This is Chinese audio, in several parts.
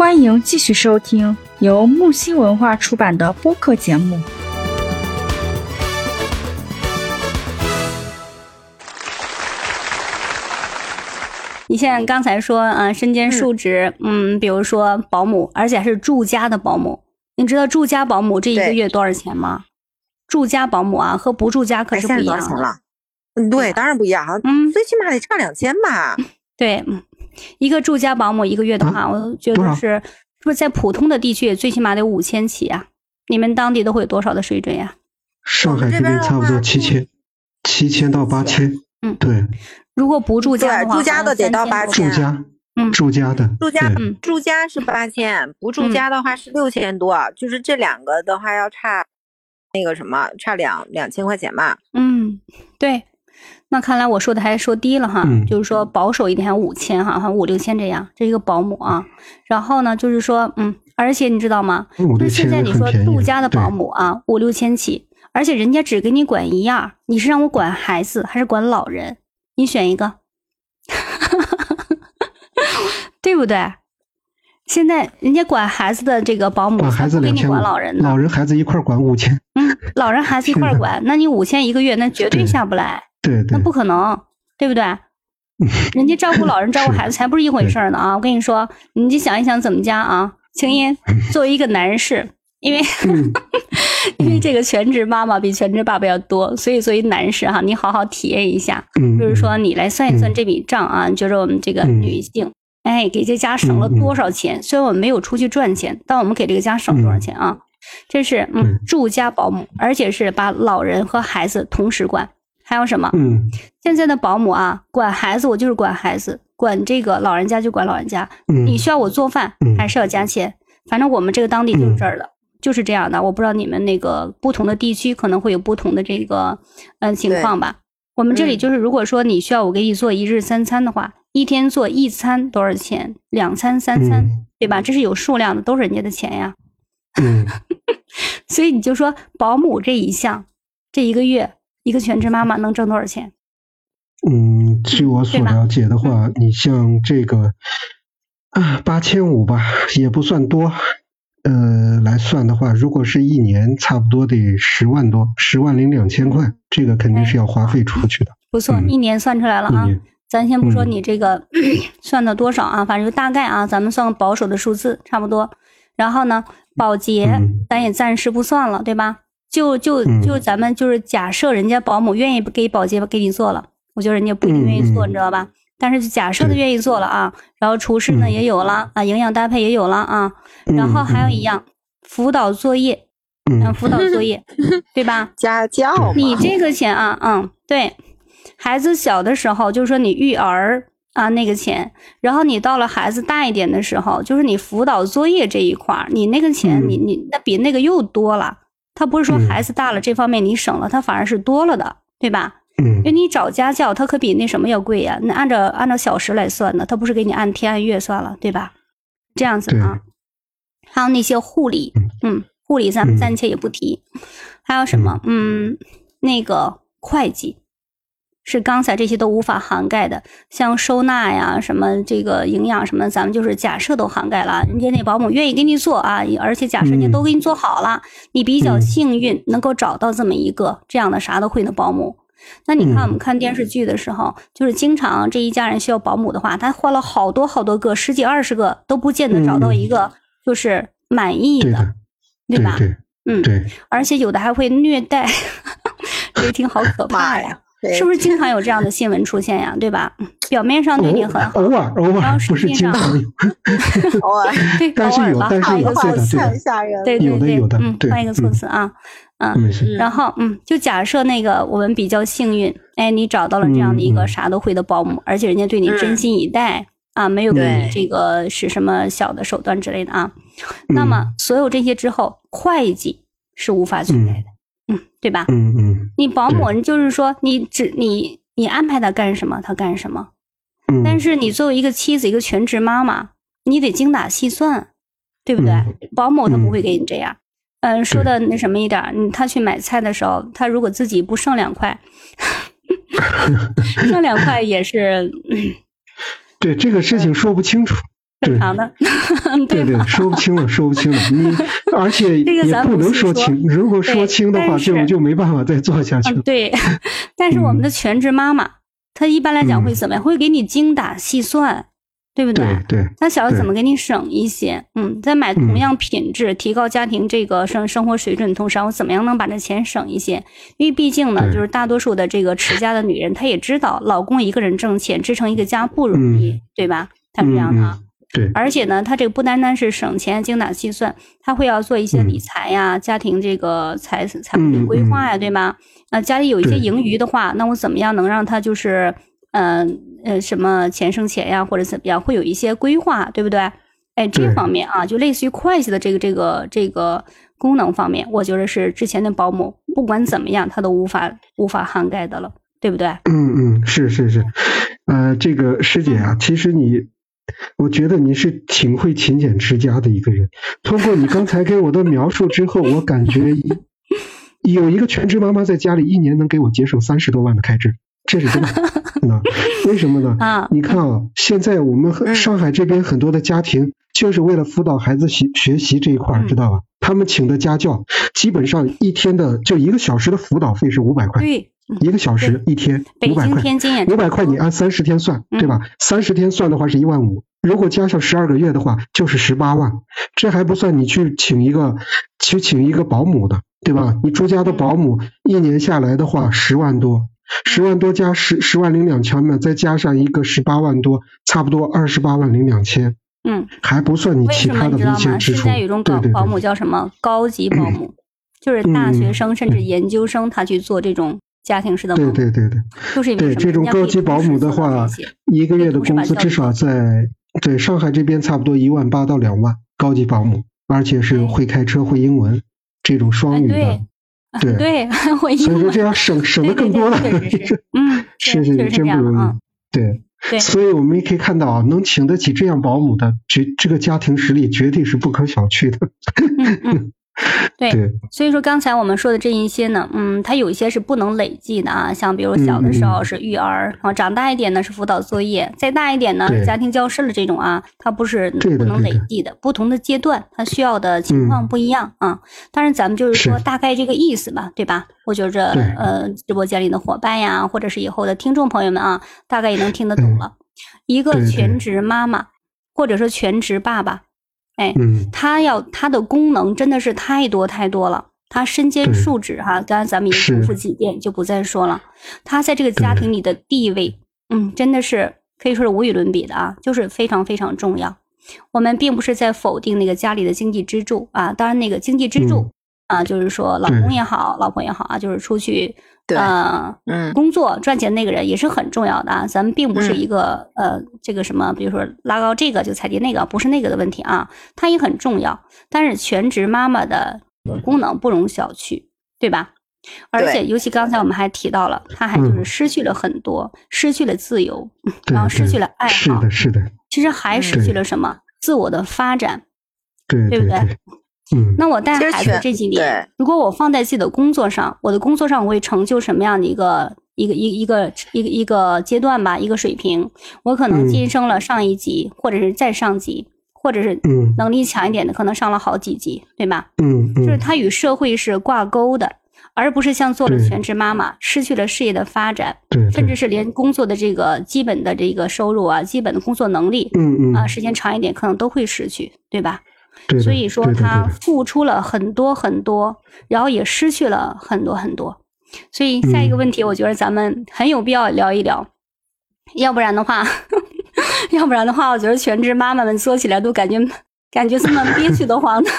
欢迎继续收听由木星文化出版的播客节目。你现在刚才说，呃，身兼数职，嗯，比如说保姆，而且还是住家的保姆。你知道住家保姆这一个月多少钱吗？住家保姆啊，和不住家可是不一样的。多少钱了？嗯，对，当然不一样，嗯最起码得差两千吧。对，嗯一个住家保姆一个月的话，我觉得是是不是在普通的地区也最起码得五千起啊？你们当地都会有多少的水准呀？上海这这边差不多话七千，七千到八千。嗯对，如果不住家的话，住家的得到八住千家，嗯住家的，住家嗯住家是八千，不住嗯家的话是六千多，就是这两个的话要差那个什么，差两两千块钱吧。嗯，对。那看来我说的还说低了哈，嗯就是说保守一点，还五千哈，还五六千这样，这是一个保姆啊。然后呢，就是说，嗯，而且你知道吗？五六就是现在你说很便宜住家的保姆啊，五六千起，而且人家只给你管一样，你是让我管孩子还是管老人？你选一个，对不对？现在人家管孩子的这个保姆管孩子才不给你管老人，呢。老人孩子一块管五千。嗯，老人孩子一块管，那你五千一个月，那绝对对下不来，对对那，不可能，对不对？人家照顾老人、照顾孩子才不是一回事儿呢啊！我跟你说，你就想一想怎么加啊？青音作为一个男士，因为嗯因为这个全职妈妈比全职爸爸要多，所以作为男士哈、你好好体验一下，嗯，就是说你来算一算嗯这笔账啊，你觉得我们这个嗯女性，哎，给这家省了多少钱？虽然我们没有出去赚钱，但我们给这个家省多少钱啊？这是嗯住家保姆，而且是把老人和孩子同时管。还有什么？嗯现在的保姆啊，管孩子我就是管孩子，管这个老人家就管老人家。嗯，你需要我做饭嗯还是要加钱？反正我们这个当地就是这儿的，就是这样的。我不知道你们那个不同的地区可能会有不同的这个嗯情况吧。我们这里嗯就是，如果说你需要我给你做一日三餐的话，一天做一餐多少钱？两餐、三餐，嗯对吧？这是有数量的，都是人家的钱呀。嗯 所以你就说保姆这一项，这一个月一个全职妈妈能挣多少钱？嗯，据我所了解的话，你像这个啊八千五吧，也不算多。呃，来算的话，如果是一年，差不多得十万多，十万零两千块，这个肯定是要花费出去的。不错，嗯一年算出来了啊。咱先不说嗯你这个、算的多少啊，反正就大概啊，咱们算个保守的数字，差不多。然后呢，保洁、嗯。咱也暂时不算了，对吧？就就嗯。就咱们就是假设人家保姆愿意给保洁给你做了，我觉得人家不一定愿意做，你知道吧？但是假设他愿意做了啊，然后厨师呢嗯。也有了啊，营养搭配也有了啊，嗯然后还有一样辅导作业，嗯，嗯辅导作业，对吧？家教，你这个钱啊，嗯，对，孩子小的时候，就是说你育儿啊那个钱，然后你到了孩子大一点的时候，就是你辅导作业这一块儿，你那个钱，嗯你你那比那个又多了。他不是说嗯孩子大了这方面你省了，他反而是多了的，对吧？嗯因为你找家教，他可比那什么要贵呀、那按照按照小时来算的，他不是给你按天按月算了，对吧？这样子啊。还有那些护理，嗯，护理咱们嗯暂且也不提。还有什么？嗯，那个会计是刚才这些都无法涵盖的，像收纳呀、什么这个营养什么，咱们就是假设都涵盖了。人家那保姆愿意给你做啊，而且假设人家都给你做好了，你比较嗯幸运能够找到这么一个这样的啥都会的保姆。那你看，我们嗯看电视剧的时候，就是经常这一家人需要保姆的话，他换了好多好多个，十几二十个，都不见得找到一个就是满意的，对，对吧？对嗯，对，而且有的还会虐待，这个挺好可怕呀是不是经常有这样的新闻出现呀？对吧？嗯表面上对你很好，偶尔偶尔然后实不是际上经常有，偶尔对，但是偶尔吧，有但是有换一个措辞，对的对的太吓人了。对对对有的有的嗯，换一个措嗯辞啊，嗯，然后嗯，就假设那个我们比较幸运，哎，你找到了这样的一个啥都会的保姆，而且人家对你真心以待、啊，没有给你这个使什么小的手段之类的啊。那么所有这些之后，会计是无法存在的，嗯对吧？嗯嗯你保姆就是说你只你你安排他干什么，他干什么。嗯，但是你作为一个妻子，一个全职妈妈，你得精打细算，对不对？嗯保姆他不嗯会给你这样。嗯，说的那什么一点，嗯，他去买菜的时候，他如果自己不剩两块，剩两块也是，嗯对这个事情说不清楚，正常的，对对，说不清了，说不清了。你 而且这个也不咱不能说清，如果说清的话，但就就没办法再做下去嗯，了。对。但是我们的全职妈妈，她一般来讲会嗯。怎么样？会给你精打细算，对不对？对他想要对怎么给你省一些，嗯，在买同样品质、提高家庭这个生生活水准的同时，我怎么样能把这钱省一些？因为毕竟呢，就是大多数的这个持家的女人，她也知道老公一个人挣钱支撑一个家不容易，嗯。对吧？她是这样的对，而且呢，他这个不单单是省钱、精打细算，他会要做一些嗯。理财呀、家庭这个财财务规划呀，对吗？那，家里有一些盈余的话，那我怎么样能让他就是，嗯呃什么钱生钱呀，或者怎么样，会有一些规划，对不对？哎，这方面啊，就类似于会计的这个这个这个功能方面，我觉得是之前的保姆不管怎么样，他都无法无法涵盖的了，对不对？嗯嗯，是是是，呃，这个师姐啊，其实你，我觉得你是挺会勤俭持家的一个人。通过你刚才给我的描述之后，我感觉有一个全职妈妈在家里一年能给我节省三十多万的开支，这是真的。那为什么呢？啊，你看啊，现在我们上海这边很多的家庭，就是为了辅导孩子学学习这一块知道吧？他们请的家教，基本上一天的就一个小时的辅导费是五百块，对，一个小时一天北京、五百块。天津也五百块你按三十天算，嗯对吧？三十天算的话是一万五，如果加上十二个月的话，就是十八万。这还不算你去请一个去请一个保姆的，对吧？你住家的保姆一年下来的话十万多，十万多加十十万零两千嘛，再加上一个十八万多，差不多二十八万零两千，嗯。还不算你其他的？一切支出。现在有一种保保姆，叫什么高级保姆，就是大学生甚至研究生，他去做这种家庭式的对，对对对。对这种高级保姆的话一个月的工资至少在对上海这边差不多一万八到两万，高级保姆，而且是会开车、会英文这种哎双语的对，对所以说这样省省的更多了嗯，是是是真不容易。对，对 所以我们也可以看到啊，能请得起这样保姆的，绝这个家庭实力绝对是不可小觑的。嗯嗯，对对，所以说刚才我们说的这一些呢，嗯，它有一些是不能累计的啊，像比如小的时候是育儿，然后长大一点呢是辅导作业，再大一点呢对家庭教师的这种啊，它不是不能累计的，不同的阶段它需要的情况嗯不一样啊。当然咱们就是说大概这个意思吧，对吧？我觉着呃，直播间里的伙伴呀，或者是以后的听众朋友们啊，大概也能听得懂了。一个全职妈妈，或者说全职爸爸，哎，嗯，它要它的功能真的是太多太多了，它身兼数职哈。刚才咱们已经重复几遍，就不再说了。它在这个家庭里的地位，嗯，真的是可以说是无与伦比的啊，就是非常非常重要。我们并不是在否定那个家里的经济支柱啊，当然那个经济支柱、啊，就是说老公也好，老婆也好啊，就是出去对呃嗯工作赚钱那个人也是很重要的啊。咱们并不是一个、呃这个什么，比如说拉高这个就踩低那个，不是那个的问题啊，它也很重要。但是全职妈妈的功能不容小觑，对吧？而且尤其刚才我们还提到了，她还就是嗯失去了很多，失去了自由，然后失去了爱好是的，，是的，其实还失去了什么？自我的发展。对对不对对，嗯，那我带孩子这几年，如果我放在自己的工作上，我的工作上我会成就什么样的一个一个一一个一个一个阶段吧，一个水平，我可能嗯。晋升了上一级，或者是再上级，或者是嗯。能力强一点的，可能上了好几级，对吧？嗯就是嗯，它与社会是挂钩的，而不是像做了全职妈妈，失去了事业的发展，对，甚至是连工作的这个基本的这个收入啊，基本的工作能力嗯嗯。啊，时间长一点可能都会失去，对吧？对所以说对的他付出了很多很多，然后也失去了很多很多。所以下一个嗯问题，我觉得咱们很有必要聊一聊，要不然的话，要不然的话，我觉得全职妈妈们做起来都感觉感觉这么憋屈的慌的，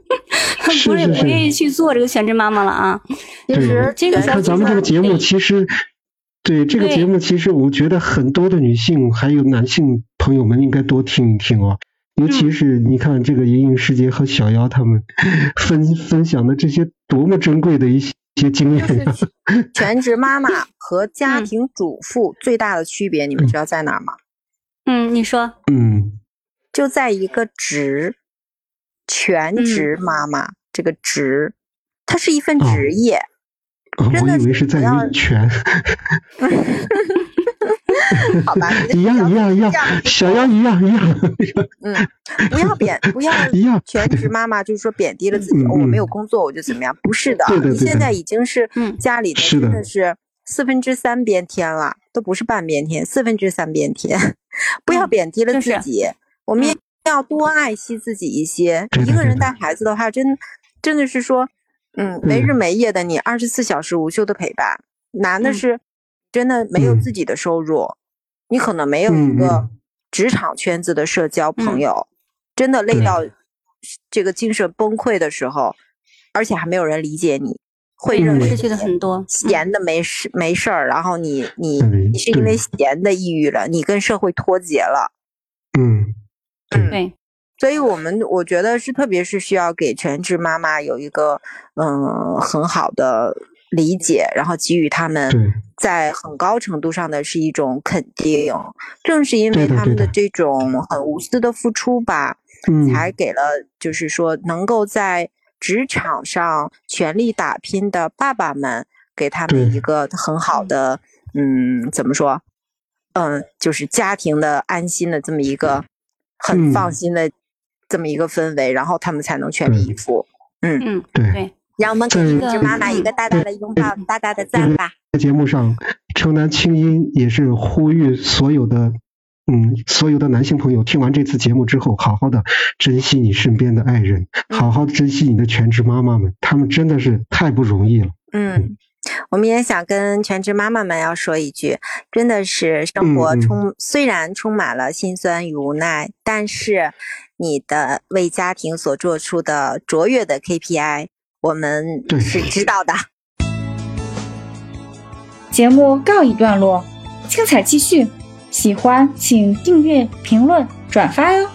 不是是是是不愿意去做这个全职妈妈了啊。其实这个咱们这个节目，其实对这个节目，其实我觉得很多的女性还有男性朋友们应该多听一听哦。尤嗯其是你看这个莹莹师姐和小妖他们分分享的这些多么珍贵的一些些经验呀！全职妈妈和家嗯庭主妇最大的区别，你们知道在哪儿吗？嗯，你说，嗯就在一个职，全嗯职妈妈这个职，它是一份哦职业。哦真的我以为是在是不要于权。好吧，一样一样一样，小样一样一样。嗯，不要贬，不要 一样全职妈妈，就是说贬低了自己。我没有工作，我就怎么样？不是的，你现在已经是嗯家里的真的是四分之三边天了，都不是半边天，四分之三边天。不要嗯贬低了自己，我们也要多爱惜自己一些。一个人带孩子的话，真真的是说，嗯，没日嗯没夜的，你二十四小时无休的陪伴。难的嗯是，真的没有嗯自己的收入，你可能没有一嗯个嗯。职场圈子的社交朋嗯友，真的累到这个精神崩溃的时候，而且还没有人理解你，会认为失去了很多。嗯。闲的没事没事儿，然后你你你是因为闲的抑郁了，你跟社会脱节了。嗯，嗯，对，所以我们我觉得是，特别是需要给全职妈妈有一个嗯很好的理解，然后给予他们在很高程度上的是一种肯定。正是因为他们的的这种很无私的付出吧，嗯，才给了就是说能够在职场上全力打拼的爸爸们，给他们一个很好的嗯怎么说？嗯，就是家庭的安心的这么一个很嗯放心的这么一个氛围，然后他们才能全力以赴。嗯，嗯，对。对，让我们给在全职妈妈一个大大的拥抱，大大的赞吧。在节目上，城南青音也是呼吁所有的，嗯，所有的男性朋友，听完这次节目之后，好好的珍惜你身边的爱人，嗯好好的珍惜你的全职妈妈们，他们真的是太不容易了。嗯，我们也想跟全职妈妈们要说一句，真的是生活充、虽然充满了辛酸与无奈，但是你的为家庭所做出的卓越的 KPI，我们对是知道的。节目告一段落，精彩继续。喜欢请订阅、评论、转发哟。